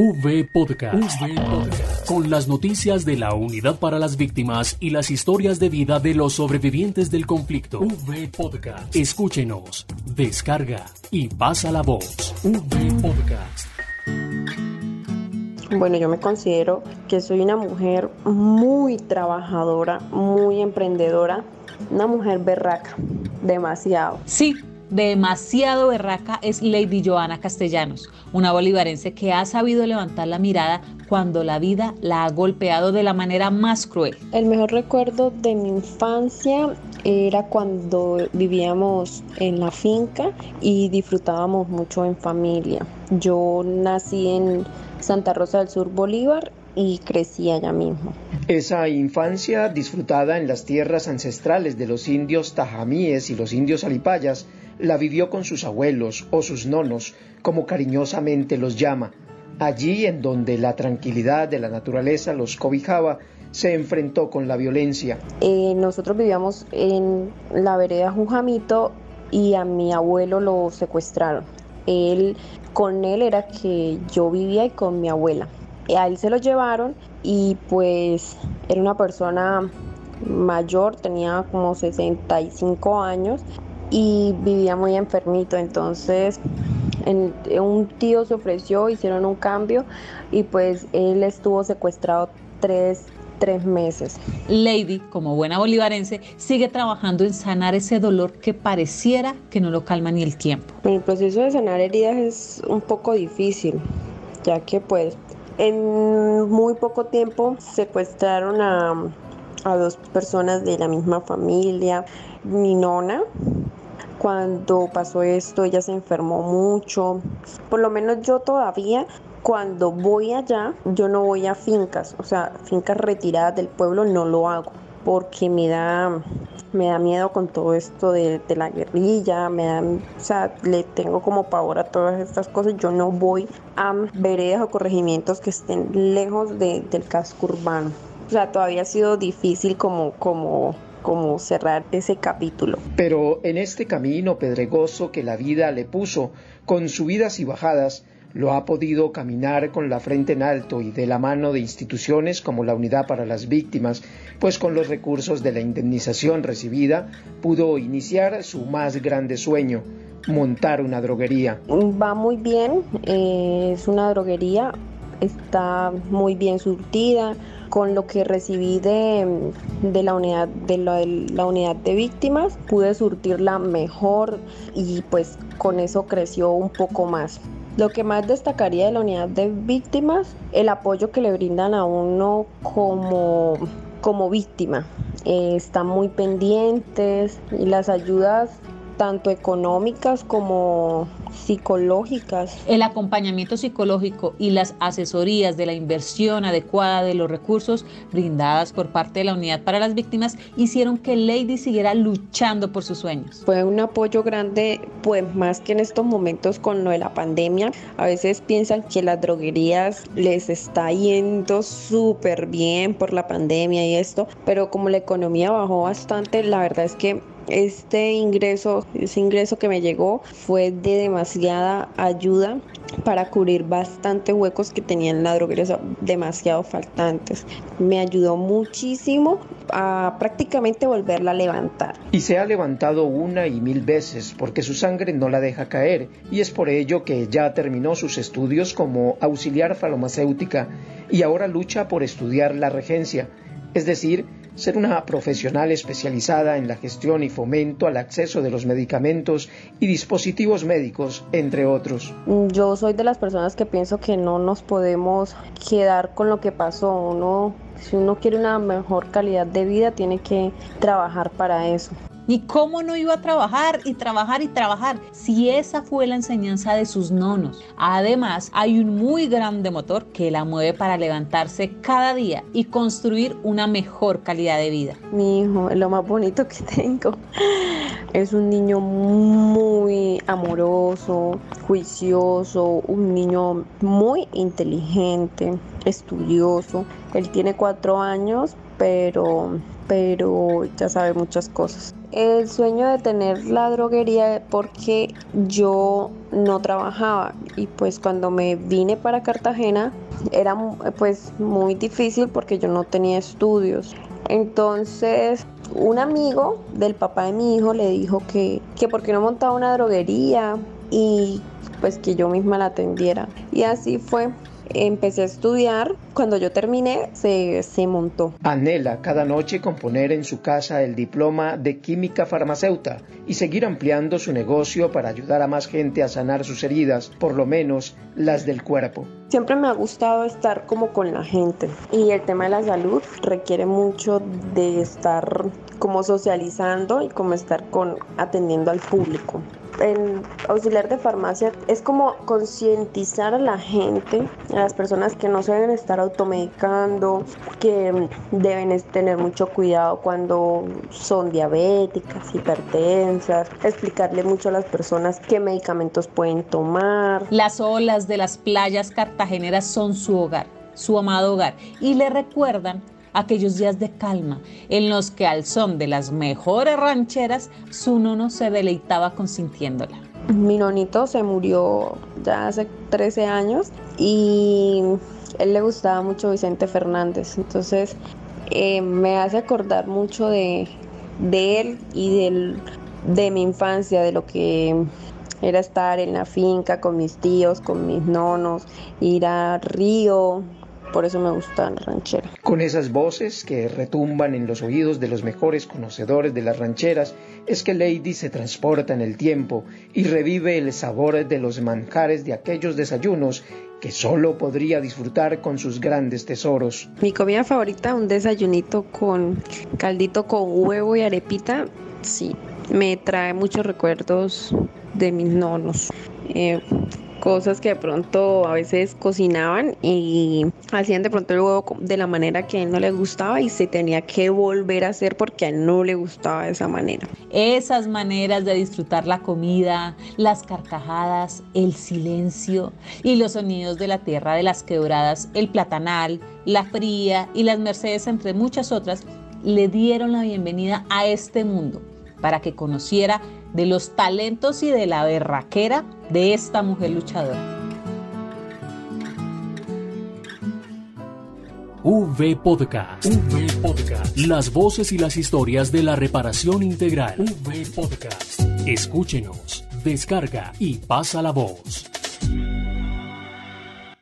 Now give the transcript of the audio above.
V Podcast. Con las noticias de la Unidad para las Víctimas y las historias de vida de los sobrevivientes del conflicto. V Podcast. Escúchenos, descarga y pasa la voz. V Podcast. Bueno, yo me considero que soy una mujer muy trabajadora, muy emprendedora, una mujer berraca, demasiado. Sí, demasiado berraca es Lady Joana Castellanos, una bolivarense que ha sabido levantar la mirada cuando la vida la ha golpeado de la manera más cruel. El mejor recuerdo de mi infancia era cuando vivíamos en la finca y disfrutábamos mucho en familia. Yo nací en Santa Rosa del Sur, Bolívar y crecí allá mismo. Esa infancia disfrutada en las tierras ancestrales de los indios tajamíes y los indios alipayas la vivió con sus abuelos o sus nonos, como cariñosamente los llama. Allí en donde la tranquilidad de la naturaleza los cobijaba, se enfrentó con la violencia. Eh, nosotros vivíamos en la vereda Jujamito y a mi abuelo lo secuestraron. Él, con él era que yo vivía y con mi abuela. A él se lo llevaron y pues era una persona mayor, tenía como 65 años y vivía muy enfermito. Entonces un tío se ofreció, hicieron un cambio y pues él estuvo secuestrado tres, tres meses. Lady, como buena bolivarense, sigue trabajando en sanar ese dolor que pareciera que no lo calma ni el tiempo. El proceso de sanar heridas es un poco difícil, ya que pues en muy poco tiempo secuestraron a, a dos personas de la misma familia. Mi nona cuando pasó esto, ella se enfermó mucho. Por lo menos yo todavía cuando voy allá, yo no voy a fincas, o sea, fincas retiradas del pueblo no lo hago porque me da me da miedo con todo esto de, la guerrilla, me da, o sea, le tengo como pavor a todas estas cosas. Yo no voy a veredas o corregimientos que estén lejos del casco urbano. O sea, todavía ha sido difícil como, como como cerrar ese capítulo. Pero en este camino pedregoso que la vida le puso, con subidas y bajadas, lo ha podido caminar con la frente en alto y de la mano de instituciones como la Unidad para las Víctimas, pues con los recursos de la indemnización recibida pudo iniciar su más grande sueño, montar una droguería. Va muy bien, eh, es una droguería, está muy bien surtida, con lo que recibí de, la unidad de la, unidad de víctimas pude surtirla mejor y pues con eso creció un poco más. Lo que más destacaría de la unidad de víctimas, el apoyo que le brindan a uno como, como víctima. Eh, están muy pendientes y las ayudas tanto económicas como psicológicas. El acompañamiento psicológico y las asesorías de la inversión adecuada de los recursos brindadas por parte de la Unidad para las Víctimas hicieron que Lady siguiera luchando por sus sueños. Fue un apoyo grande, pues más que en estos momentos con lo de la pandemia. A veces piensan que las droguerías les está yendo súper bien por la pandemia y esto, pero como la economía bajó bastante, la verdad es que este ingreso, ese ingreso que me llegó fue de demasiada ayuda para cubrir bastantes huecos que tenía en la droguería, demasiado faltantes. Me ayudó muchísimo a prácticamente volverla a levantar. Y se ha levantado una y mil veces porque su sangre no la deja caer y es por ello que ya terminó sus estudios como auxiliar farmacéutica y ahora lucha por estudiar la regencia, es decir, ser una profesional especializada en la gestión y fomento al acceso de los medicamentos y dispositivos médicos, entre otros. Yo soy de las personas que pienso que no nos podemos quedar con lo que pasó. Uno, si uno quiere una mejor calidad de vida, tiene que trabajar para eso. ¿Y cómo no iba a trabajar y trabajar y trabajar si esa fue la enseñanza de sus nonos? Además, hay un muy grande motor que la mueve para levantarse cada día y construir una mejor calidad de vida. Mi hijo es lo más bonito que tengo. Es un niño muy amoroso, juicioso, un niño muy inteligente, estudioso. Él tiene cuatro años, pero, pero ya sabe muchas cosas. El sueño de tener la droguería porque yo no trabajaba y pues cuando me vine para Cartagena era pues muy difícil porque yo no tenía estudios. Entonces un amigo del papá de mi hijo le dijo que, que por qué no montaba una droguería y pues que yo misma la atendiera. Y así fue empecé a estudiar. Cuando yo terminé, se, se, montó. Anhela cada noche componer en su casa el diploma de química farmacéutica y seguir ampliando su negocio para ayudar a más gente a sanar sus heridas, por lo menos las del cuerpo. Siempre me ha gustado estar como con la gente y el tema de la salud requiere mucho de estar como socializando y como estar con atendiendo al público en auxiliar de farmacia es como concientizar a la gente, a las personas que no se deben estar automedicando, que deben tener mucho cuidado cuando son diabéticas, hipertensas, explicarle mucho a las personas qué medicamentos pueden tomar. Las olas de las playas cartageneras son su hogar, su amado hogar, y le recuerdan aquellos días de calma en los que al son de las mejores rancheras su nono se deleitaba consintiéndola. Mi nonito se murió ya hace 13 años y él le gustaba mucho Vicente Fernández, entonces eh, me hace acordar mucho de, de él y del, de mi infancia, de lo que era estar en la finca con mis tíos, con mis nonos, ir a río, por eso me gusta la ranchera. Con esas voces que retumban en los oídos de los mejores conocedores de las rancheras, es que Lady se transporta en el tiempo y revive el sabor de los manjares de aquellos desayunos que solo podría disfrutar con sus grandes tesoros. Mi comida favorita, un desayunito con caldito con huevo y arepita, sí, me trae muchos recuerdos de mis nonos. Eh, cosas que de pronto a veces cocinaban y hacían de pronto el huevo de la manera que a él no le gustaba y se tenía que volver a hacer porque a él no le gustaba de esa manera. Esas maneras de disfrutar la comida, las carcajadas, el silencio y los sonidos de la tierra de las quebradas, el platanal, la fría y las mercedes entre muchas otras le dieron la bienvenida a este mundo para que conociera de los talentos y de la berraquera de esta mujer luchadora. V Podcast. V Podcast. Las voces y las historias de la reparación integral. V Podcast. Escúchenos, descarga y pasa la voz.